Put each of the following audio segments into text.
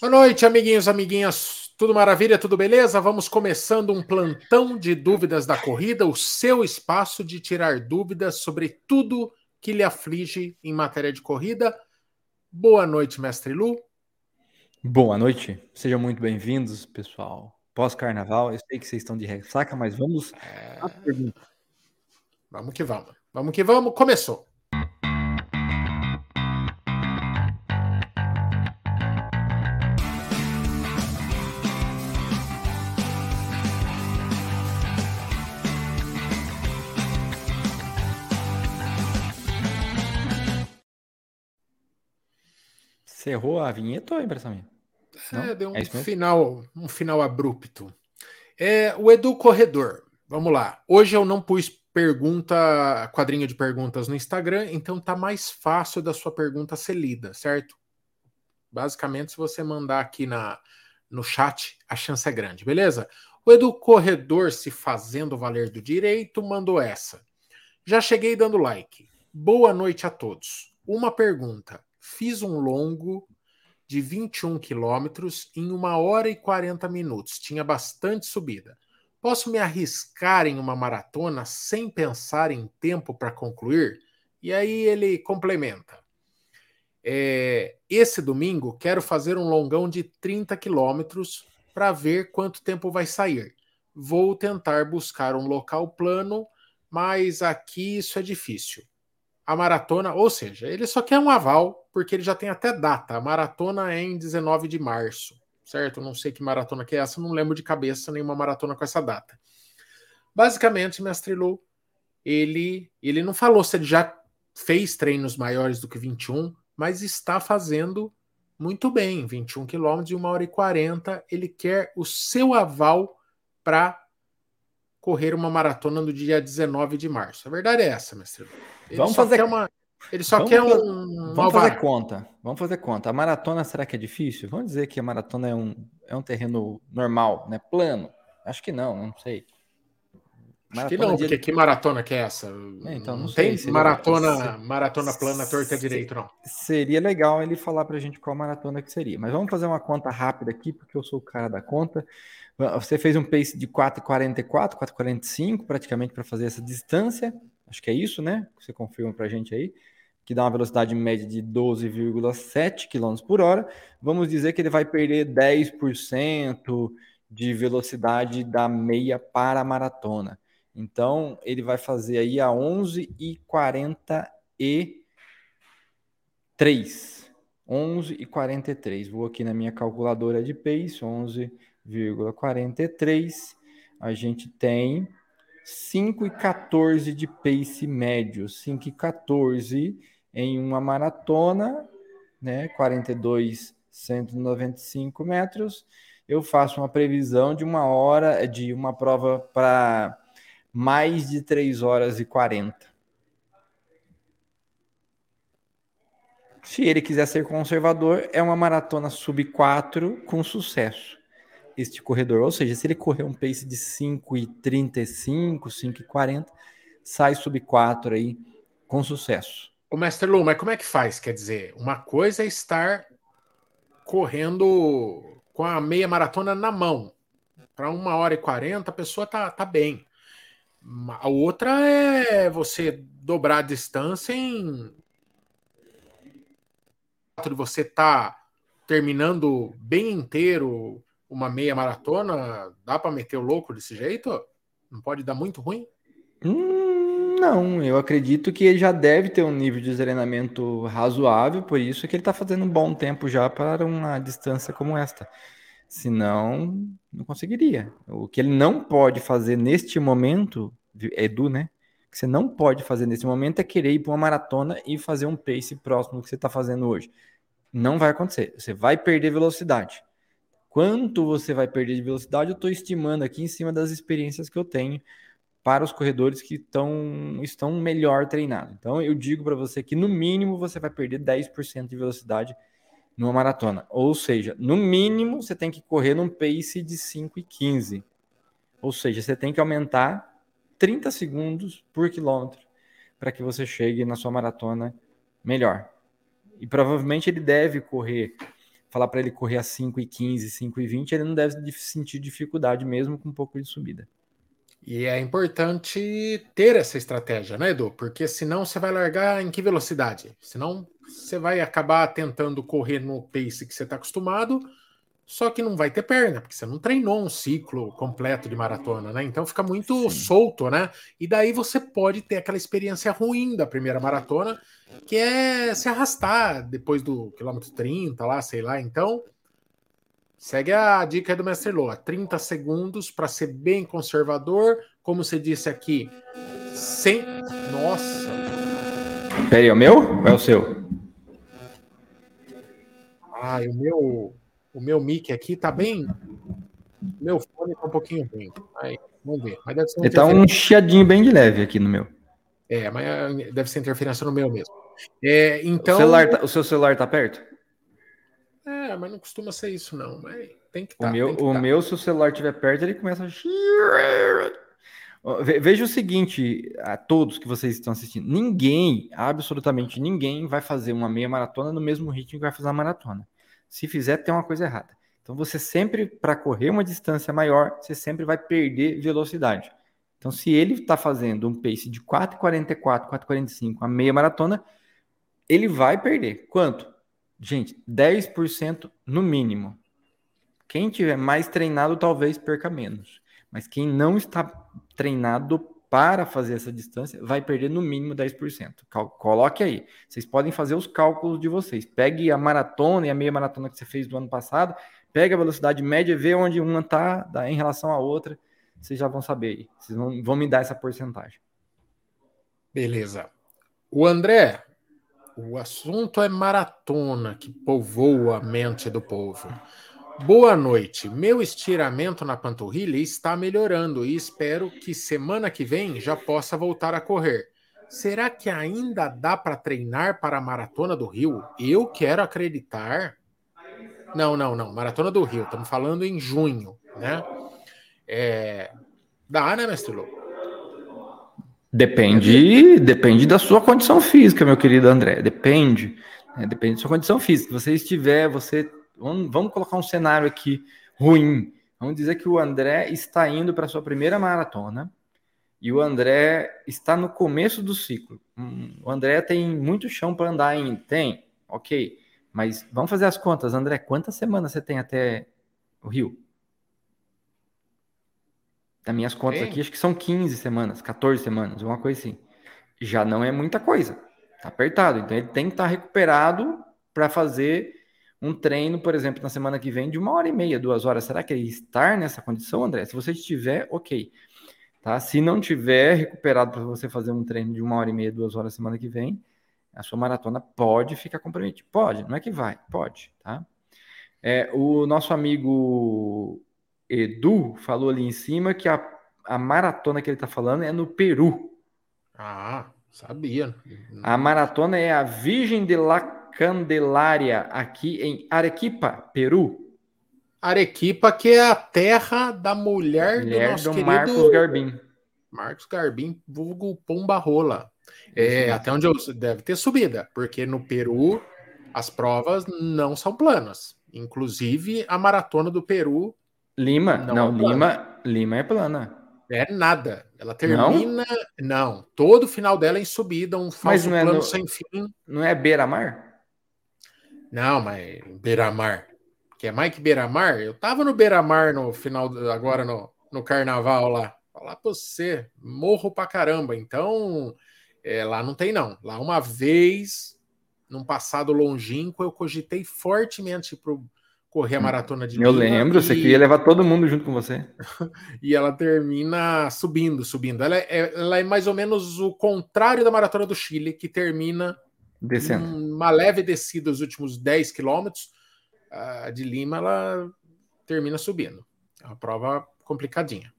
Boa noite, amiguinhos, amiguinhas. Tudo maravilha, tudo beleza? Vamos começando um plantão de dúvidas da corrida, o seu espaço de tirar dúvidas sobre tudo que lhe aflige em matéria de corrida. Boa noite, mestre Lu. Boa noite, sejam muito bem-vindos, pessoal. Pós-carnaval, eu sei que vocês estão de ressaca, mas vamos é... Vamos que vamos. Vamos que vamos. Começou. Errou a vinheta ou a impressão minha? É, deu um, é final, um final abrupto. É, o Edu Corredor, vamos lá. Hoje eu não pus pergunta, quadrinho de perguntas no Instagram, então tá mais fácil da sua pergunta ser lida, certo? Basicamente, se você mandar aqui na, no chat, a chance é grande, beleza? O Edu Corredor, se fazendo valer do direito, mandou essa. Já cheguei dando like. Boa noite a todos. Uma pergunta fiz um longo de 21 quilômetros em uma hora e 40 minutos. Tinha bastante subida. Posso me arriscar em uma maratona sem pensar em tempo para concluir? E aí ele complementa. É, esse domingo quero fazer um longão de 30 quilômetros para ver quanto tempo vai sair. Vou tentar buscar um local plano, mas aqui isso é difícil a maratona, ou seja, ele só quer um aval, porque ele já tem até data. A maratona é em 19 de março, certo? Não sei que maratona que é essa, não lembro de cabeça nenhuma maratona com essa data. Basicamente, mestre Lu, ele, ele não falou se ele já fez treinos maiores do que 21, mas está fazendo muito bem, 21 quilômetros e 1 hora e 40. Ele quer o seu aval para correr uma maratona no dia 19 de março. A verdade é essa, mestre. Ele vamos fazer uma. Ele só vamos quer um. Vamos fazer conta. Vamos fazer conta. A maratona será que é difícil? Vamos dizer que a maratona é um, é um terreno normal, né? Plano. Acho que não, não sei. Maratona Acho que não, porque que maratona que é essa? É, então, não, não sei, tem maratona, maratona plana torta direito, não. Seria legal ele falar pra gente qual maratona que seria. Mas vamos fazer uma conta rápida aqui, porque eu sou o cara da conta. Você fez um pace de 4,44, 4,45 praticamente para fazer essa distância. Acho que é isso, né? Você confirma para a gente aí. Que dá uma velocidade média de 12,7 km por hora. Vamos dizer que ele vai perder 10% de velocidade da meia para a maratona. Então, ele vai fazer aí a 11 e 43. 11 e 43. Vou aqui na minha calculadora de pace, 11,43. A gente tem 5 e 14 de pace médio, 5 e 14 em uma maratona, né, 42, 195 metros, eu faço uma previsão de uma hora, de uma prova para mais de 3 horas e 40. Se ele quiser ser conservador, é uma maratona sub 4 com sucesso este corredor. Ou seja, se ele correr um pace de 5,35, 5,40, sai sub 4 aí com sucesso. O Mestre Lu, mas como é que faz? Quer dizer, uma coisa é estar correndo com a meia maratona na mão. Para uma hora e quarenta, a pessoa tá, tá bem. A outra é você dobrar a distância em. Você tá terminando bem inteiro uma meia maratona, dá para meter o louco desse jeito? Não pode dar muito ruim? Hum, não, eu acredito que ele já deve ter um nível de treinamento razoável, por isso que ele está fazendo um bom tempo já para uma distância como esta. Senão, não conseguiria. O que ele não pode fazer neste momento, Edu, né? O que você não pode fazer nesse momento é querer ir para uma maratona e fazer um pace próximo do que você está fazendo hoje. Não vai acontecer. Você vai perder velocidade. Quanto você vai perder de velocidade, eu estou estimando aqui em cima das experiências que eu tenho para os corredores que tão, estão melhor treinados. Então, eu digo para você que no mínimo você vai perder 10% de velocidade numa maratona. Ou seja, no mínimo você tem que correr num pace de 5 e 15. Ou seja, você tem que aumentar 30 segundos por quilômetro para que você chegue na sua maratona melhor. E provavelmente ele deve correr falar para ele correr a 5 e 15, 5 e 20, ele não deve sentir dificuldade mesmo com um pouco de subida. E é importante ter essa estratégia, né, Edu? Porque senão você vai largar em que velocidade? Senão você vai acabar tentando correr no pace que você está acostumado, só que não vai ter perna, porque você não treinou um ciclo completo de maratona, né? Então fica muito Sim. solto, né? E daí você pode ter aquela experiência ruim da primeira maratona, que é se arrastar depois do quilômetro 30, lá, sei lá. Então, Segue a dica do Mestre Loa: 30 segundos para ser bem conservador. Como você disse aqui, sem. Nossa! Peraí, é o meu ou é o seu? Ah, o meu, o meu mic aqui tá bem. Meu fone tá um pouquinho ruim. Aí, vamos ver. Mas deve ser Ele tá um chiadinho bem de leve aqui no meu. É, mas eh, deve ser interferência no meu mesmo. É, então. O, celular tá, o seu celular tá perto? É, mas não costuma ser isso, não. Mas tem que tá, O meu, o tá. meu, se o celular estiver perto, ele começa a. Veja o seguinte, a todos que vocês estão assistindo: ninguém, absolutamente ninguém, vai fazer uma meia maratona no mesmo ritmo que vai fazer uma maratona. Se fizer, tem uma coisa errada. Então, você sempre, para correr uma distância maior, você sempre vai perder velocidade. Então, se ele está fazendo um pace de 4,44, 4,45, a meia maratona, ele vai perder. Quanto? Gente, 10% no mínimo. Quem tiver mais treinado talvez perca menos. Mas quem não está treinado para fazer essa distância vai perder no mínimo 10%. Coloque aí. Vocês podem fazer os cálculos de vocês. Pegue a maratona e a meia maratona que você fez do ano passado, pegue a velocidade média, vê onde uma está em relação à outra. Vocês já vão saber aí. Vocês vão, vão me dar essa porcentagem. Beleza. O André o assunto é maratona que povoa a mente do povo. Boa noite. Meu estiramento na panturrilha está melhorando e espero que semana que vem já possa voltar a correr. Será que ainda dá para treinar para a maratona do Rio? Eu quero acreditar. Não, não, não. Maratona do Rio. Estamos falando em junho, né? É... Dá, né, mestre Lô? Depende, depende da sua condição física, meu querido André. Depende. Né? Depende da sua condição física. Se você estiver, você. Vamos, vamos colocar um cenário aqui ruim. Vamos dizer que o André está indo para a sua primeira maratona e o André está no começo do ciclo. Hum, o André tem muito chão para andar ainda. Tem, ok. Mas vamos fazer as contas, André. Quantas semanas você tem até o Rio? Das minhas contas aqui, acho que são 15 semanas, 14 semanas, uma coisa assim. Já não é muita coisa. Tá apertado. Então ele tem que estar tá recuperado para fazer um treino, por exemplo, na semana que vem, de uma hora e meia, duas horas. Será que ele estar nessa condição, André? Se você estiver, ok. Tá? Se não tiver recuperado para você fazer um treino de uma hora e meia, duas horas semana que vem, a sua maratona pode ficar comprometida. Pode, não é que vai, pode, tá? É, o nosso amigo Edu falou ali em cima que a, a maratona que ele está falando é no Peru. Ah, sabia. A maratona é a Virgem de la Candelária, aqui em Arequipa, Peru. Arequipa, que é a terra da mulher, mulher do nosso do querido Marcos Garbim. Marcos Garbim, vulgo Pomba Rola. É, até onde eu deve ter subida, porque no Peru as provas não são planas. Inclusive a maratona do Peru Lima, não, não é Lima, Lima é plana. É nada. Ela termina. Não, não todo o final dela é em subida, um falso mas plano é no, sem fim. Não é beira-mar? Não, mas beira-mar. Que é mais que beira-mar? Eu tava no beira-mar no final, agora no, no carnaval lá. Falar pra você, morro pra caramba. Então, é, lá não tem, não. Lá uma vez, num passado longínquo, eu cogitei fortemente pro correr a maratona de Eu lembro, e... você queria levar todo mundo junto com você. e ela termina subindo, subindo. Ela é, ela é mais ou menos o contrário da maratona do Chile, que termina descendo. Uma leve descida os últimos 10 quilômetros. A de Lima, ela termina subindo. É uma prova complicadinha.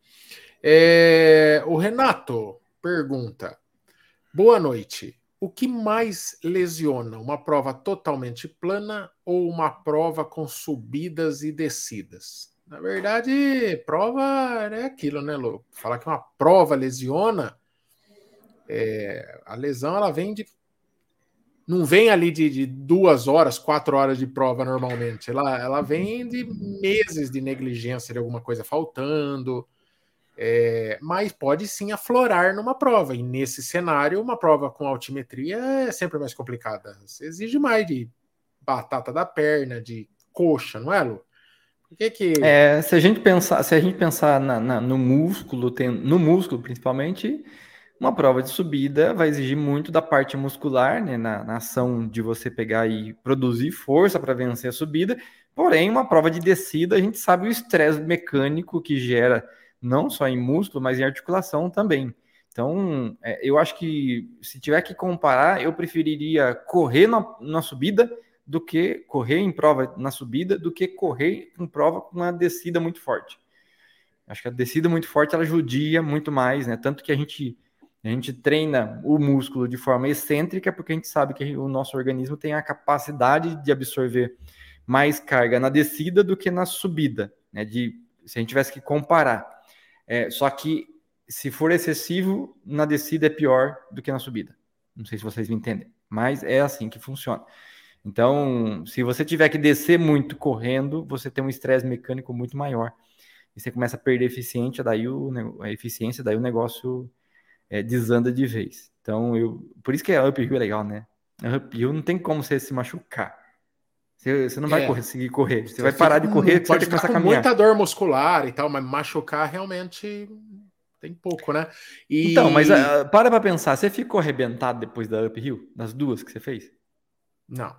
É... O Renato pergunta: Boa noite o que mais lesiona? Uma prova totalmente plana ou uma prova com subidas e descidas? Na verdade, prova é aquilo, né, Lu? Falar que uma prova lesiona, é, a lesão ela vem de não vem ali de, de, duas horas, quatro horas de prova normalmente. Ela, ela vem de meses de negligência de alguma coisa faltando. É, mas pode sim aflorar numa prova. E nesse cenário, uma prova com altimetria é sempre mais complicada. Você exige mais de batata da perna, de coxa, não é, Lu? Que que... É, se a gente pensar, se a gente pensar na, na, no músculo, tem, no músculo principalmente, uma prova de subida vai exigir muito da parte muscular, né, na, na ação de você pegar e produzir força para vencer a subida. Porém, uma prova de descida, a gente sabe o estresse mecânico que gera não só em músculo, mas em articulação também. Então, é, eu acho que se tiver que comparar, eu preferiria correr na, na, subida do que correr em prova na subida, do que correr em prova com uma descida muito forte. Acho que a descida muito forte ela judia muito mais, né? Tanto que a gente a gente treina o músculo de forma excêntrica porque a gente sabe que o nosso organismo tem a capacidade de absorver mais carga na descida do que na subida, né? De se a gente tivesse que comparar. É, só que se for excessivo na descida é pior do que na subida. Não sei se vocês me entendem, mas é assim que funciona. Então, se você tiver que descer muito correndo, você tem um estresse mecânico muito maior e você começa a perder eficiência, daí o, a eficiência, daí o negócio é, desanda de vez. Então, eu, por isso que a uphill é legal, né? A uphill não tem como você se machucar. Você, você não vai é. conseguir correr. Você, você vai parar de correr, você pode ficar com caminhar. muita dor muscular e tal, mas machucar realmente tem pouco, né? E... Então, mas uh, para pra pensar, você ficou arrebentado depois da uphill? Das duas que você fez? Não.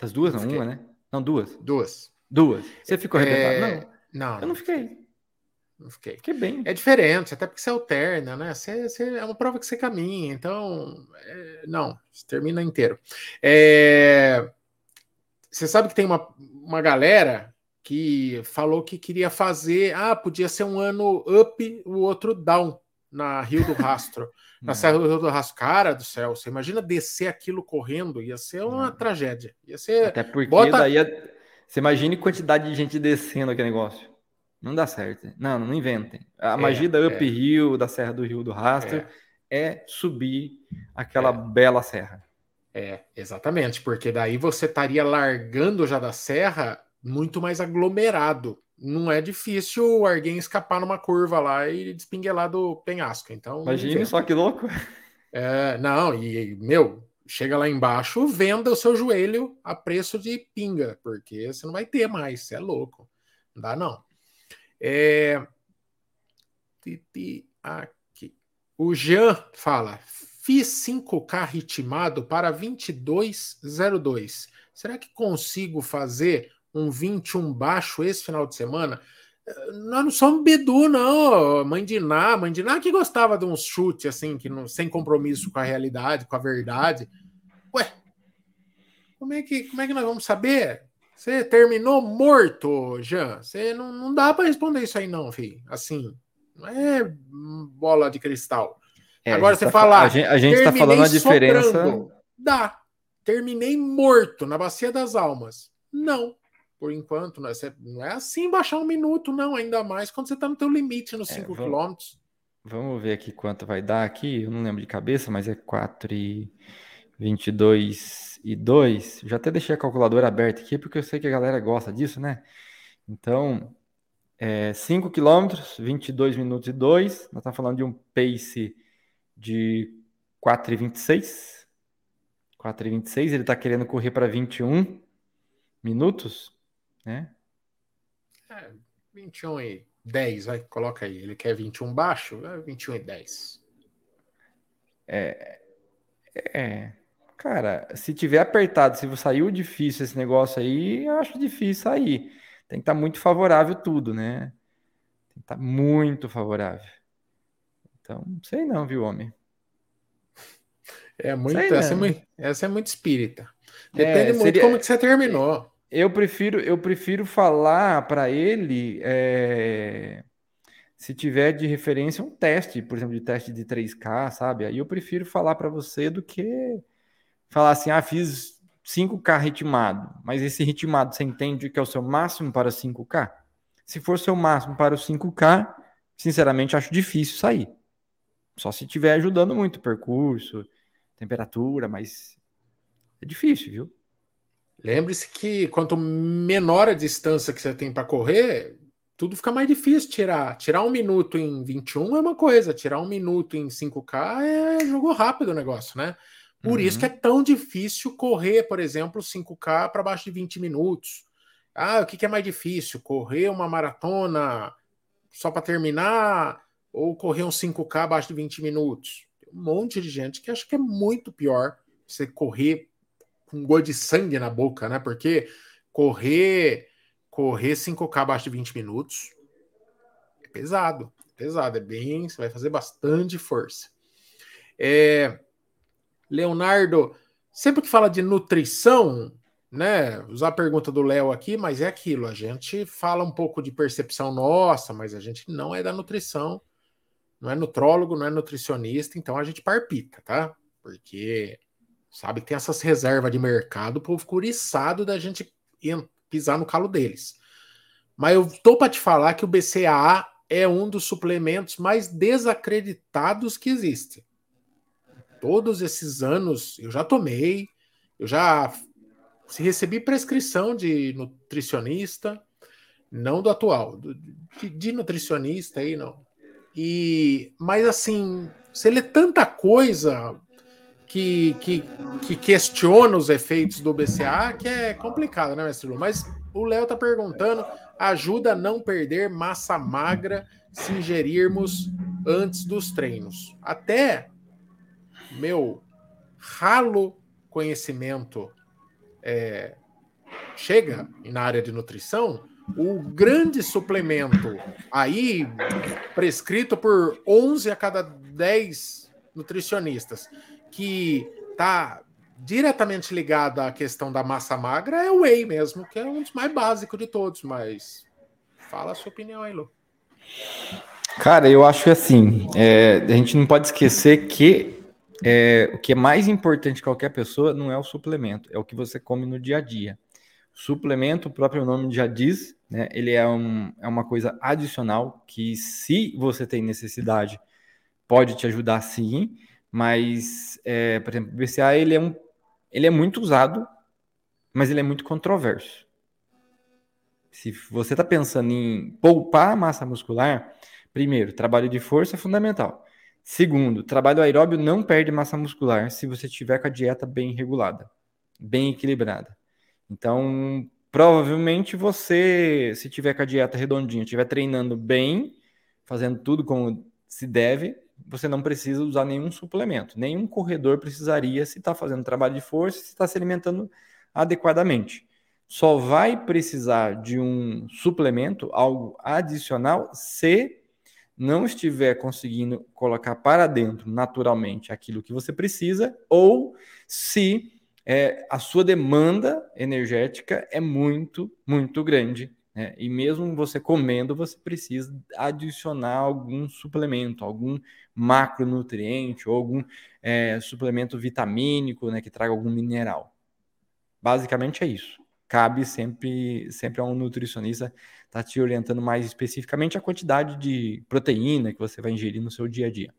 Das duas, não, não uma, né? Não, duas. Duas. Duas. Você ficou arrebentado? É... Não. Não. Eu não fiquei. Não fiquei. Que bem. É diferente, até porque você alterna, né? Você, você é uma prova que você caminha, então. É, não, você termina inteiro. É, você sabe que tem uma, uma galera que falou que queria fazer. Ah, podia ser um ano up, o outro down na Rio do Rastro. na Serra do Rio do Rastro. Cara do céu, você imagina descer aquilo correndo, ia ser uma não. tragédia. Ia ser. Até porque Bota... daí. Você imagine quantidade de gente descendo aquele negócio. Não dá certo. Não, não inventem. A é, magia da Up é. da Serra do Rio do Rastro, é, é subir aquela é. bela serra. É, exatamente, porque daí você estaria largando já da serra muito mais aglomerado. Não é difícil alguém escapar numa curva lá e despinguelar do penhasco. Então, Imagine só que louco. É, não, e meu, chega lá embaixo, venda o seu joelho a preço de pinga, porque você não vai ter mais, você é louco. Não dá não. É... Aqui. O Jean fala: fiz 5K ritmado para 2202. Será que consigo fazer um 21 baixo esse final de semana? Nós não somos Bedu, não. Mãe de Ná, mãe de Ná que gostava de um chute assim, que não, sem compromisso com a realidade, com a verdade. Ué, como é que, como é que nós vamos saber? Você terminou morto, Jean. Você não, não dá para responder isso aí, não, filho. Assim, não é bola de cristal. É, Agora você tá, falar. A gente, a gente tá falando a diferença. Soprando, dá. Terminei morto na Bacia das Almas. Não. Por enquanto, não é, não é assim baixar um minuto, não. Ainda mais quando você tá no teu limite nos 5 é, km. Vamos ver aqui quanto vai dar aqui. Eu não lembro de cabeça, mas é 4 e 22 e 2, já até deixei a calculadora aberta aqui, porque eu sei que a galera gosta disso, né? Então, é, 5 km, 22 minutos e 2, nós estamos falando de um pace de 4,26. 4,26, ele está querendo correr para 21 minutos, né? É, 21 e 10, vai, coloca aí. Ele quer 21 baixo, é 21 e 10. É, é, Cara, se tiver apertado, se saiu difícil esse negócio aí, eu acho difícil sair. Tem que estar tá muito favorável tudo, né? Tem que estar tá muito favorável. Então, não sei não, viu, homem? É muito, essa é muito, essa é muito espírita. Depende é, muito seria, como que você terminou. Eu prefiro, eu prefiro falar para ele é, se tiver de referência um teste, por exemplo, de teste de 3K, sabe? Aí eu prefiro falar para você do que falar assim, ah, fiz 5K ritmado, mas esse ritmado você entende que é o seu máximo para 5K? Se for seu máximo para o 5K, sinceramente acho difícil sair. Só se estiver ajudando muito o percurso, temperatura, mas É difícil, viu? Lembre-se que quanto menor a distância que você tem para correr, tudo fica mais difícil tirar. Tirar um minuto em 21 é uma coisa, tirar um minuto em 5K é jogo rápido o negócio, né? Por uhum. isso que é tão difícil correr, por exemplo, 5K para baixo de 20 minutos. Ah, o que, que é mais difícil? Correr uma maratona só para terminar ou correr um 5K abaixo de 20 minutos? Tem um monte de gente que acha que é muito pior você correr com gosto de sangue na boca, né? Porque correr correr 5K abaixo de 20 minutos é pesado, é pesado, é bem, você vai fazer bastante força. É, Leonardo, sempre que fala de nutrição, né? Usar a pergunta do Léo aqui, mas é aquilo, a gente fala um pouco de percepção nossa, mas a gente não é da nutrição, não é nutrólogo, não é nutricionista, então a gente parpita, tá? Porque sabe que tem essas reservas de mercado, o povo fica da gente pisar no calo deles. Mas eu tô para te falar que o BCAA é um dos suplementos mais desacreditados que existe. Todos esses anos eu já tomei, eu já recebi prescrição de nutricionista, não do atual, de, de nutricionista aí não. E mas assim, você lê tanta coisa que, que, que questiona os efeitos do BCA, que é complicado, né, mestre Lu? Mas o Léo tá perguntando: ajuda a não perder massa magra se ingerirmos antes dos treinos. Até meu ralo conhecimento é, chega na área de nutrição, o grande suplemento aí prescrito por 11 a cada 10 nutricionistas que está diretamente ligado à questão da massa magra é o whey mesmo, que é um dos mais básicos de todos, mas fala a sua opinião aí, Lu. Cara, eu acho que assim, é, a gente não pode esquecer que é, o que é mais importante de qualquer pessoa não é o suplemento, é o que você come no dia a dia. Suplemento, o próprio nome já diz, né? Ele é, um, é uma coisa adicional que, se você tem necessidade, pode te ajudar sim mas, é, por exemplo, o BCA ele é, um, ele é muito usado, mas ele é muito controverso. Se você está pensando em poupar massa muscular, primeiro, trabalho de força é fundamental. Segundo, trabalho aeróbio não perde massa muscular se você tiver com a dieta bem regulada, bem equilibrada. Então, provavelmente você, se tiver com a dieta redondinha, estiver treinando bem, fazendo tudo como se deve, você não precisa usar nenhum suplemento. Nenhum corredor precisaria se está fazendo trabalho de força, se está se alimentando adequadamente. Só vai precisar de um suplemento, algo adicional, se não estiver conseguindo colocar para dentro naturalmente aquilo que você precisa, ou se é, a sua demanda energética é muito, muito grande né? E mesmo você comendo, você precisa adicionar algum suplemento, algum macronutriente ou algum é, suplemento vitamínico né, que traga algum mineral. Basicamente é isso. Cabe sempre, sempre a um nutricionista estar tá te orientando mais especificamente a quantidade de proteína que você vai ingerir no seu dia a dia.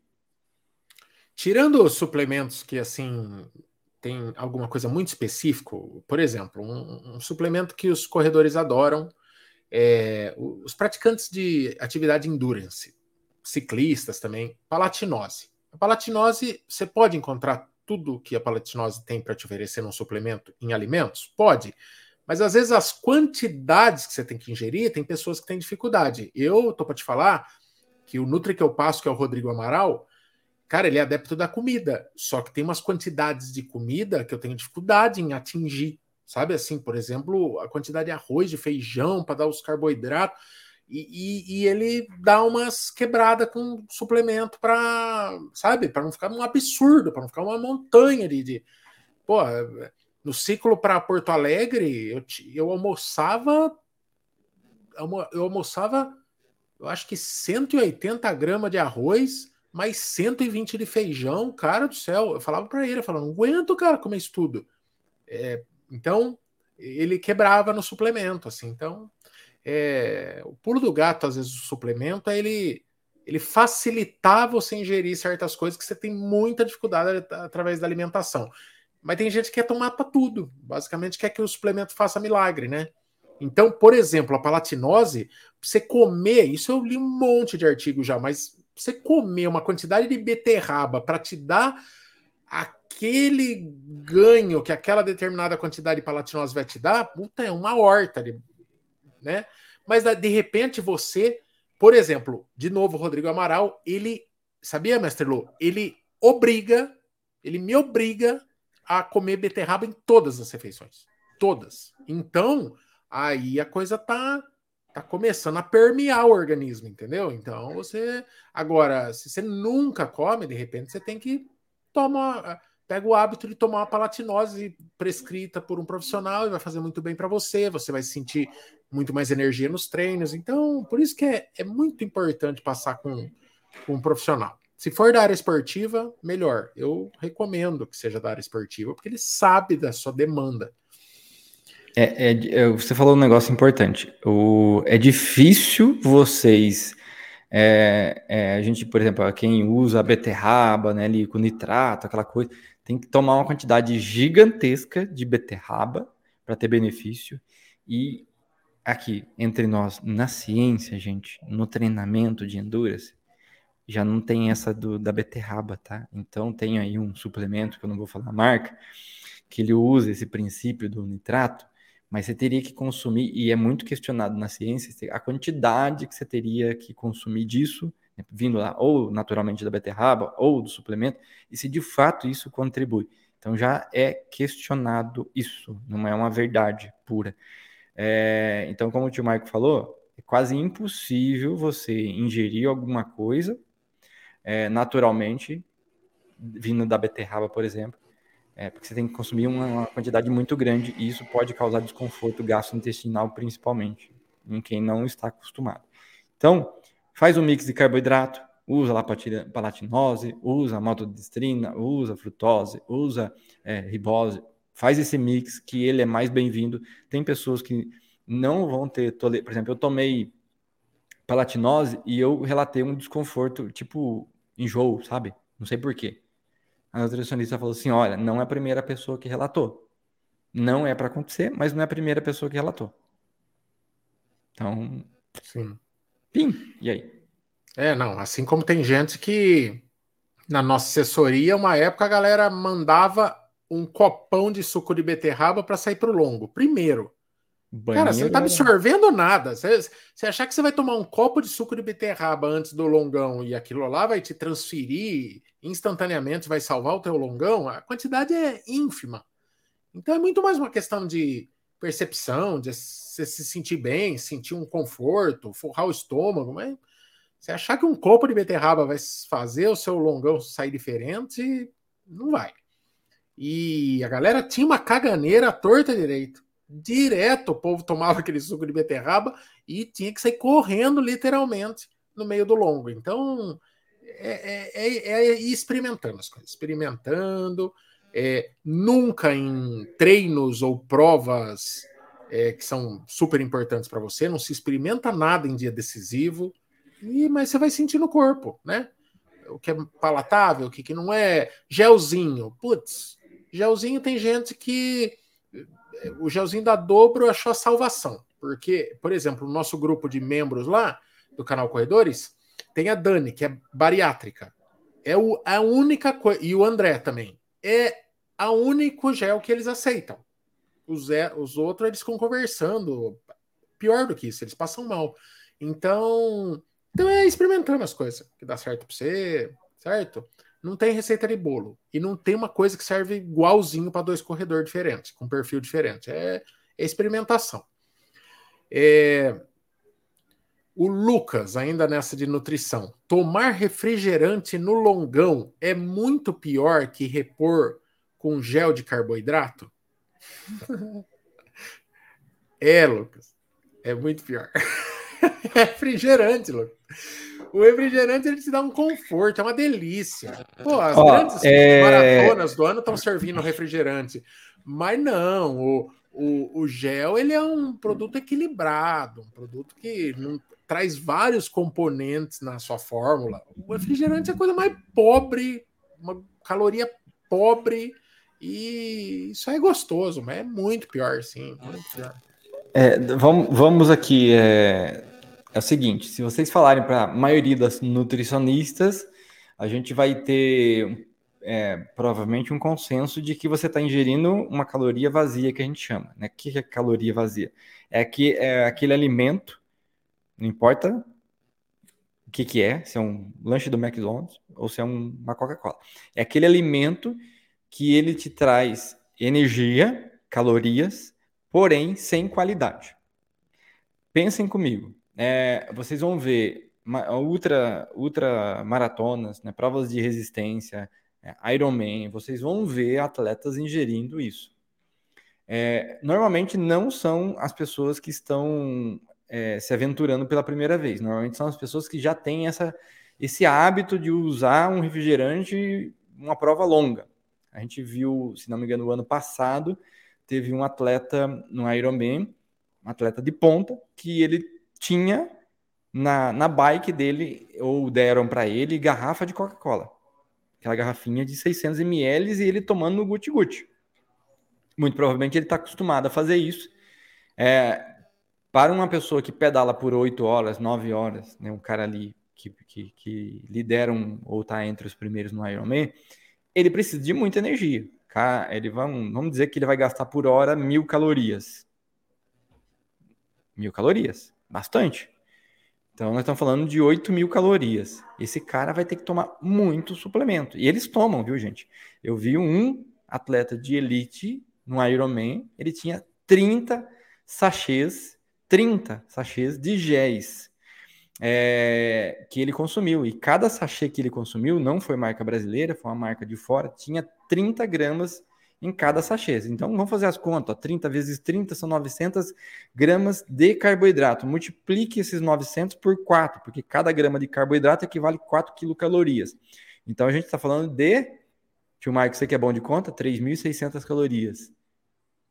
Tirando os suplementos que assim tem alguma coisa muito específica, por exemplo, um, um suplemento que os corredores adoram, é, os praticantes de atividade endurance, ciclistas também, palatinose. A palatinose, você pode encontrar tudo que a palatinose tem para te oferecer num suplemento em alimentos? Pode. Mas às vezes as quantidades que você tem que ingerir, tem pessoas que têm dificuldade. Eu tô para te falar que o Nutri que eu passo, que é o Rodrigo Amaral, cara, ele é adepto da comida. Só que tem umas quantidades de comida que eu tenho dificuldade em atingir. Sabe assim, por exemplo, a quantidade de arroz, de feijão para dar os carboidratos. E, e, e, ele dá umas quebradas com suplemento para, sabe, para não ficar um absurdo, para não ficar uma montanha de, de. Pô, no ciclo para Porto Alegre, eu, eu almoçava. Eu almoçava, eu acho que 180 gramas de arroz, mais 120 de feijão, cara do céu. Eu falava para ele, eu falava, não aguento, cara, comer isso tudo. É, então, ele quebrava no suplemento, assim. Então, é, o pulo do gato, às vezes, o suplemento, é ele, ele facilitar você ingerir certas coisas que você tem muita dificuldade através da alimentação. mas tem gente que quer tomar para tudo. Basicamente quer que o suplemento faça milagre, né? Então, por exemplo, a palatinose, você comer, isso eu li um monte de artigos já, mas você comer uma quantidade de beterraba para te dar aquele ganho que aquela determinada quantidade de palatinose vai te dar, puta, é uma horta, né? Mas de repente você, por exemplo, de novo, Rodrigo Amaral, ele, sabia, mestre Lu? Ele obriga, ele me obriga a comer beterraba em todas as refeições. Todas. Então, aí a coisa tá tá começando a permear o organismo, entendeu? Então você agora, se você nunca come, de repente você tem que tomar pega o hábito de tomar uma palatinose prescrita por um profissional e vai fazer muito bem para você, você vai sentir muito mais energia nos treinos. Então, por isso que é, é muito importante passar com, com um profissional. Se for da área esportiva, melhor. Eu recomendo que seja da área esportiva, porque ele sabe da sua demanda. É, é, é você falou um negócio importante. O, é difícil vocês. É, é, a gente, por exemplo, quem usa a beterraba, né, ali com nitrato, aquela coisa, tem que tomar uma quantidade gigantesca de beterraba para ter benefício. E aqui, entre nós, na ciência, gente, no treinamento de endurance, já não tem essa do, da beterraba, tá? Então tem aí um suplemento, que eu não vou falar a marca, que ele usa esse princípio do nitrato, mas você teria que consumir, e é muito questionado na ciência, a quantidade que você teria que consumir disso vindo lá ou naturalmente da beterraba ou do suplemento, e se de fato isso contribui. Então já é questionado isso, não é uma verdade pura. É, então, como o tio Marco falou, é quase impossível você ingerir alguma coisa é, naturalmente, vindo da beterraba, por exemplo, é, porque você tem que consumir uma, uma, quantidade muito grande e isso pode causar desconforto gastrointestinal, principalmente, em quem não está acostumado. Então, Faz um mix de carboidrato, usa lá palatinose, usa maltodextrina, usa frutose, usa é, ribose. Faz esse mix que ele é mais bem-vindo. Tem pessoas que não vão ter tolerância. Por exemplo, eu tomei palatinose e eu relatei um desconforto, tipo enjoo, sabe? Não sei porquê. A nutricionista falou assim: olha, não é a primeira pessoa que relatou. Não é para acontecer, mas não é a primeira pessoa que relatou. Então, Sim. Pim, e aí? É, não, assim como tem gente que na nossa assessoria, uma época a galera mandava um copão de suco de beterraba para sair pro longo. Primeiro. Banheiro Cara, você não tá absorvendo nada. Você, você achar que você vai tomar um copo de suco de beterraba antes do longão e aquilo lá vai te transferir instantaneamente, vai salvar o teu longão, a quantidade é ínfima. Então é muito mais uma questão de percepção, de você se sentir bem, sentir um conforto, forrar o estômago, mas você achar que um copo de beterraba vai fazer o seu longão sair diferente, não vai. E a galera tinha uma caganeira torta direito. Direto o povo tomava aquele suco de beterraba e tinha que sair correndo, literalmente, no meio do longo. Então, é, é, é, é ir experimentando as coisas, experimentando, é, nunca em treinos ou provas é, que são super importantes para você, não se experimenta nada em dia decisivo, e, mas você vai sentir no corpo, né? O que é palatável, o que, que não é. Gelzinho, putz, gelzinho tem gente que. O gelzinho da dobro achou a salvação. Porque, por exemplo, o nosso grupo de membros lá do canal Corredores tem a Dani, que é bariátrica. É o, a única coisa. E o André também. É a único gel que eles aceitam. Os, é, os outros eles ficam conversando. Pior do que isso, eles passam mal. Então, então é experimentando as coisas que dá certo para você, certo? Não tem receita de bolo. E não tem uma coisa que serve igualzinho para dois corredores diferentes, com perfil diferente. É, é experimentação. É, o Lucas, ainda nessa de nutrição, tomar refrigerante no longão é muito pior que repor com gel de carboidrato? é, Lucas. É muito pior. é refrigerante, Lucas. O refrigerante ele te dá um conforto, é uma delícia. Pô, as Ó, grandes é... maratonas do ano estão servindo refrigerante. Mas não, o, o, o, gel ele é um produto equilibrado, um produto que não, traz vários componentes na sua fórmula. O refrigerante é a coisa mais pobre, uma caloria pobre E isso é gostoso, mas é muito pior, sim. Muito pior. É, vamos, vamos aqui. É, é o seguinte: se vocês falarem para a maioria das nutricionistas, a gente vai ter é, provavelmente um consenso de que você está ingerindo uma caloria vazia, que a gente chama. Né? O que é caloria vazia? É, que, é aquele alimento, não importa o que, que é, se é um lanche do McDonald's ou se é um, uma Coca-Cola. É aquele alimento que ele te traz energia, calorias, porém sem qualidade. Pensem comigo. É, vocês vão ver ultra, ultra maratonas, né, provas de resistência, é, Ironman, vocês vão ver atletas ingerindo isso. É, normalmente não são as pessoas que estão é, se aventurando pela primeira vez. Normalmente são as pessoas que já têm essa, esse hábito de usar um refrigerante uma prova longa. A gente viu, se não me engano, no ano passado, teve um atleta no Ironman, um atleta de ponta, que ele tinha na, na bike dele, ou deram para ele, garrafa de Coca-Cola. Aquela garrafinha de 600 ml e ele tomando no guti-guti. Muito provavelmente ele está acostumado a fazer isso. É, para uma pessoa que pedala por 8 horas, 9 horas, né, um cara ali que, que, que lidera um, ou está entre os primeiros no Ironman, ele precisa de muita energia. Ele vai, vamos dizer que ele vai gastar por hora mil calorias. Mil calorias, bastante. Então nós estamos falando de 8 mil calorias. Esse cara vai ter que tomar muito suplemento. E eles tomam, viu, gente? Eu vi um atleta de elite no Ironman, ele tinha 30 sachês, 30 sachês de géis é, que ele consumiu. E cada sachê que ele consumiu não foi marca brasileira, foi uma marca de fora, tinha 30 gramas em cada sachê. Então vamos fazer as contas: ó, 30 vezes 30 são 900 gramas de carboidrato. Multiplique esses 900 por 4, porque cada grama de carboidrato equivale a 4 quilocalorias. Então a gente está falando de. Tio Marcos, você que é bom de conta, 3.600 calorias.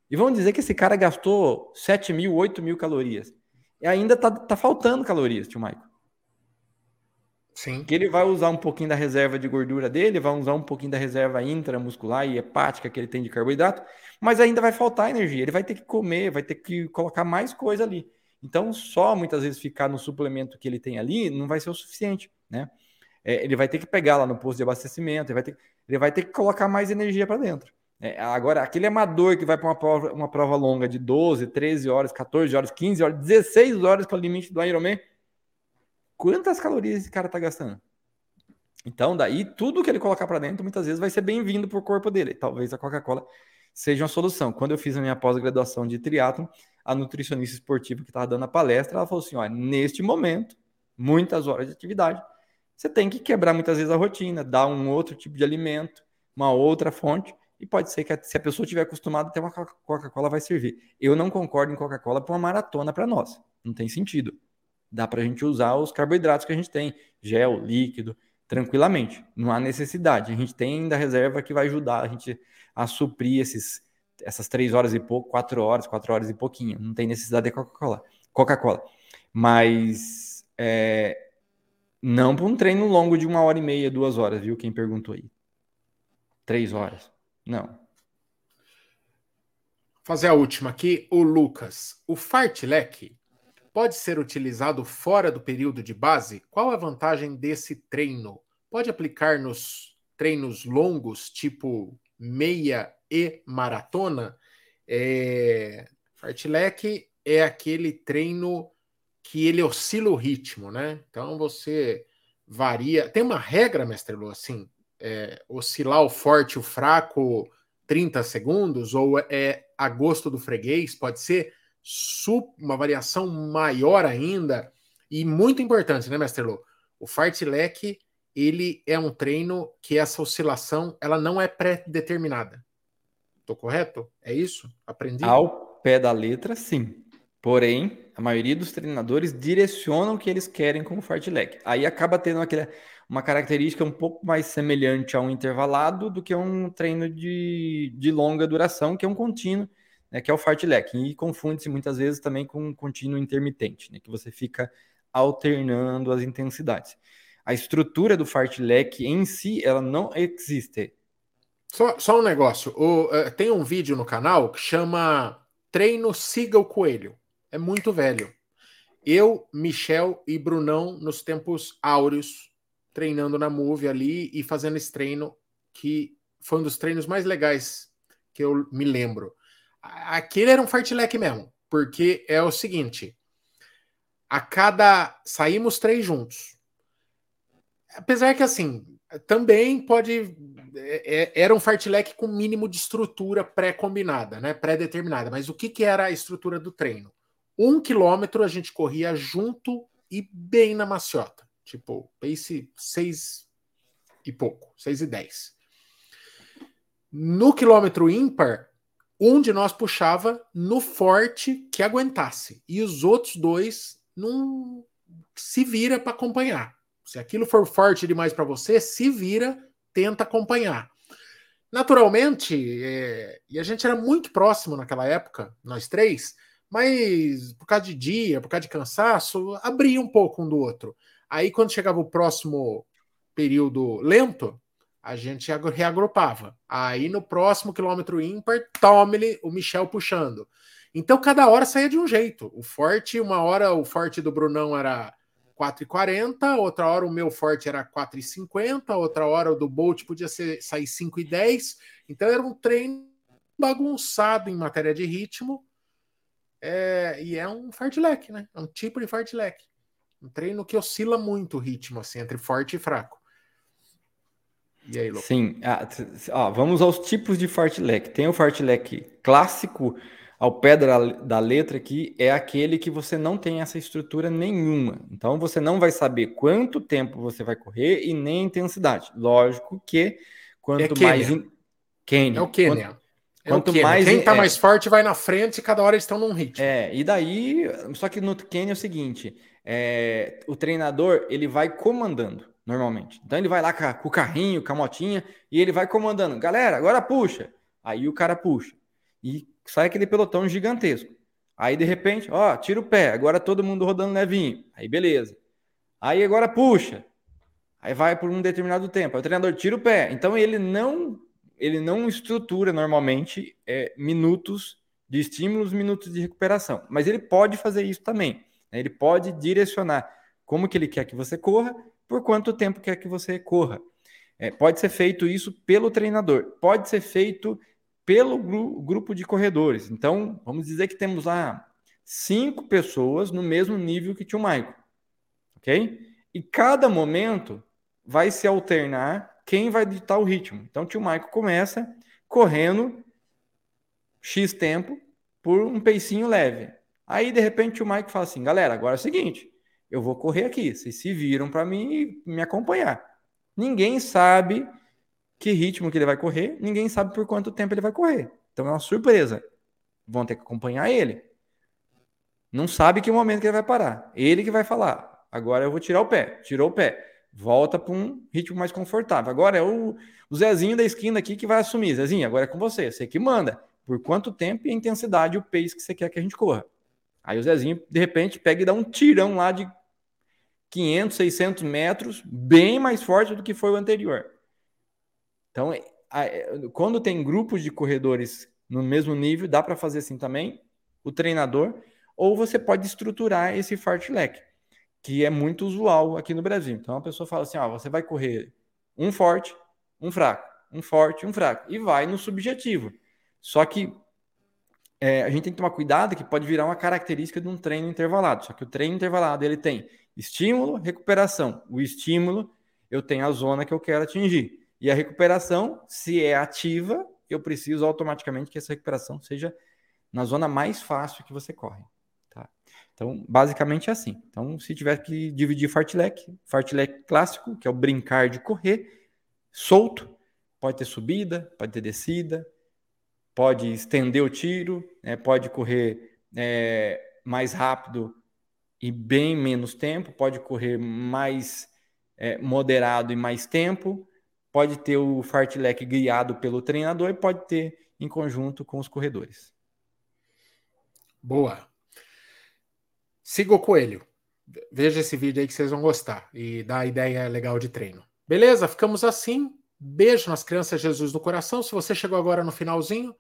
E vamos dizer que esse cara gastou 7 mil, 8 mil calorias. E ainda tá, tá faltando calorias, tio Maico. Sim. Que ele vai usar um pouquinho da reserva de gordura dele, vai usar um pouquinho da reserva intramuscular e hepática que ele tem de carboidrato, mas ainda vai faltar energia. Ele vai ter que comer, vai ter que colocar mais coisa ali. Então, só muitas vezes ficar no suplemento que ele tem ali não vai ser o suficiente, né? É, ele vai ter que pegar lá no posto de abastecimento, ele vai ter, ele vai ter que colocar mais energia para dentro. É, agora, aquele amador que vai para uma prova, uma prova longa de 12, 13 horas, 14 horas, 15 horas, 16 horas, que é o limite do Ironman, quantas calorias esse cara está gastando? Então, daí, tudo que ele colocar para dentro, muitas vezes vai ser bem-vindo para o corpo dele. Talvez a Coca-Cola seja uma solução. Quando eu fiz a minha pós-graduação de triatlo, a nutricionista esportiva que estava dando a palestra, ela falou assim: olha, neste momento, muitas horas de atividade, você tem que quebrar muitas vezes a rotina, dar um outro tipo de alimento, uma outra fonte, e pode ser que se a pessoa estiver acostumada, até uma Coca-Cola vai servir. Eu não concordo em Coca-Cola para uma maratona para nós. Não tem sentido. Dá para a gente usar os carboidratos que a gente tem, gel, líquido, tranquilamente. Não há necessidade. A gente tem ainda reserva que vai ajudar a gente a suprir esses, essas três horas e pouco, quatro horas, quatro horas e pouquinho. Não tem necessidade de Coca-Cola. Coca-Cola. Mas é, não para um treino longo de uma hora e meia, duas horas, viu? Quem perguntou aí. Três horas. Não. Fazer a última aqui, o Lucas. O fartlek pode ser utilizado fora do período de base? Qual a vantagem desse treino? Pode aplicar nos treinos longos, tipo meia e maratona? É... Fartlek é aquele treino que ele oscila o ritmo, né? Então você varia. Tem uma regra, mestre Lu, assim, é, oscilar o forte e o fraco 30 segundos, ou é a gosto do freguês, pode ser uma variação maior ainda, e muito importante, né, Mestre Lô? O fartlek, ele é um treino que essa oscilação, ela não é pré-determinada. Tô correto? É isso? Aprendi? Ao pé da letra, sim. Porém, a maioria dos treinadores direcionam o que eles querem com o fartlek. Aí acaba tendo aquele uma característica um pouco mais semelhante a um intervalado do que um treino de, de longa duração, que é um contínuo, né, que é o fartlek. E confunde-se muitas vezes também com um contínuo intermitente, né, que você fica alternando as intensidades. A estrutura do fartlek em si, ela não existe. Só, só um negócio. O, uh, tem um vídeo no canal que chama Treino Siga o Coelho. É muito velho. Eu, Michel e Brunão, nos tempos áureos, treinando na Move ali e fazendo esse treino que foi um dos treinos mais legais que eu me lembro. Aquele era um fartlek mesmo, porque é o seguinte: a cada. Saímos três juntos. Apesar que, assim, também pode. É, é, era um fartlek com mínimo de estrutura pré-combinada, né? Pré-determinada. Mas o que, que era a estrutura do treino? Um quilômetro a gente corria junto e bem na maciota. Tipo, pace 6 e pouco, 6 e 10. No quilômetro ímpar, um de nós puxava no forte que aguentasse. E os outros dois não se vira para acompanhar. Se aquilo for forte demais para você, se vira, tenta acompanhar. Naturalmente, é, e a gente era muito próximo naquela época, nós três, mas por causa de dia, por causa de cansaço, abria um pouco um do outro. Aí, quando chegava o próximo período lento, a gente reagrupava. Aí, no próximo quilômetro ímpar, tome o Michel puxando. Então, cada hora saía de um jeito. O forte, uma hora o forte do Brunão era 4,40, outra hora o meu forte era 4,50, outra hora o do Bolt podia ser, sair 5,10. Então era um treino bagunçado em matéria de ritmo. É, e é um fartlek, né? É um tipo de fartlek. Um treino que oscila muito o ritmo, assim, entre forte e fraco. E aí? Sim. Ah, ó, vamos aos tipos de fartlek. Tem o fartlek clássico, ao pé da, da letra aqui é aquele que você não tem essa estrutura nenhuma. Então você não vai saber quanto tempo você vai correr e nem a intensidade. Lógico que quanto é mais. In... É o Quênia. Quanto, é quanto mais Quem está é... mais forte vai na frente e cada hora eles estão num ritmo. É, e daí. Só que no Quênia é o seguinte: é, o treinador ele vai comandando normalmente. Então ele vai lá com o carrinho, com a motinha, e ele vai comandando. Galera, agora puxa. Aí o cara puxa. E sai aquele pelotão gigantesco. Aí, de repente, ó, tira o pé, agora todo mundo rodando levinho. Aí, beleza. Aí agora puxa. Aí vai por um determinado tempo. Aí o treinador tira o pé. Então ele não ele não estrutura normalmente é, minutos de estímulos, minutos de recuperação. Mas ele pode fazer isso também. Né? Ele pode direcionar como que ele quer que você corra, por quanto tempo quer que você corra. É, pode ser feito isso pelo treinador. Pode ser feito pelo gru grupo de corredores. Então, vamos dizer que temos lá cinco pessoas no mesmo nível que o Michael. Ok? E cada momento vai se alternar quem vai ditar o ritmo. Então, o tio Michael começa correndo X tempo por um peicinho leve. Aí, de repente, o Michael fala assim: galera, agora é o seguinte, eu vou correr aqui. Vocês se viram para mim me acompanhar. Ninguém sabe que ritmo que ele vai correr, ninguém sabe por quanto tempo ele vai correr. Então é uma surpresa. Vão ter que acompanhar ele. Não sabe que momento que ele vai parar. Ele que vai falar. Agora eu vou tirar o pé. Tirou o pé. Volta para um ritmo mais confortável. Agora é o, o Zezinho da esquina aqui que vai assumir. Zezinho, agora é com você. Você que manda. Por quanto tempo e a intensidade, o pace que você quer que a gente corra. Aí o Zezinho, de repente, pega e dá um tirão lá de 500, 600 metros, bem mais forte do que foi o anterior. Então, quando tem grupos de corredores no mesmo nível, dá para fazer assim também, o treinador, ou você pode estruturar esse fartlek, que é muito usual aqui no Brasil. Então, a pessoa fala assim, ó, você vai correr um forte, um fraco, um forte, um fraco, e vai no subjetivo. Só que é, a gente tem que tomar cuidado que pode virar uma característica de um treino intervalado. Só que o treino intervalado ele tem estímulo, recuperação. O estímulo, eu tenho a zona que eu quero atingir. E a recuperação, se é ativa, eu preciso automaticamente que essa recuperação seja na zona mais fácil que você corre. Tá? Então, basicamente é assim. Então, se tiver que dividir fartlek, fartlek clássico, que é o brincar de correr, solto, pode ter subida, pode ter descida, pode estender o tiro, né? pode correr é, mais rápido e bem menos tempo, pode correr mais é, moderado e mais tempo, pode ter o fartlek guiado pelo treinador e pode ter em conjunto com os corredores. Boa. Siga o coelho. Veja esse vídeo aí que vocês vão gostar e dá ideia legal de treino. Beleza? Ficamos assim. Beijo nas crianças, Jesus no coração. Se você chegou agora no finalzinho,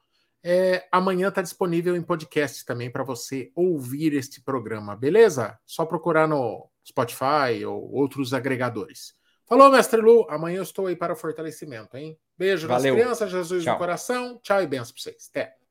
é, amanhã está disponível em podcast também para você ouvir este programa, beleza? Só procurar no Spotify ou outros agregadores. Falou, mestre Lu. Amanhã eu estou aí para o fortalecimento, hein? Beijo Valeu. nas crianças, Jesus Tchau. no coração. Tchau e benção para vocês. Até.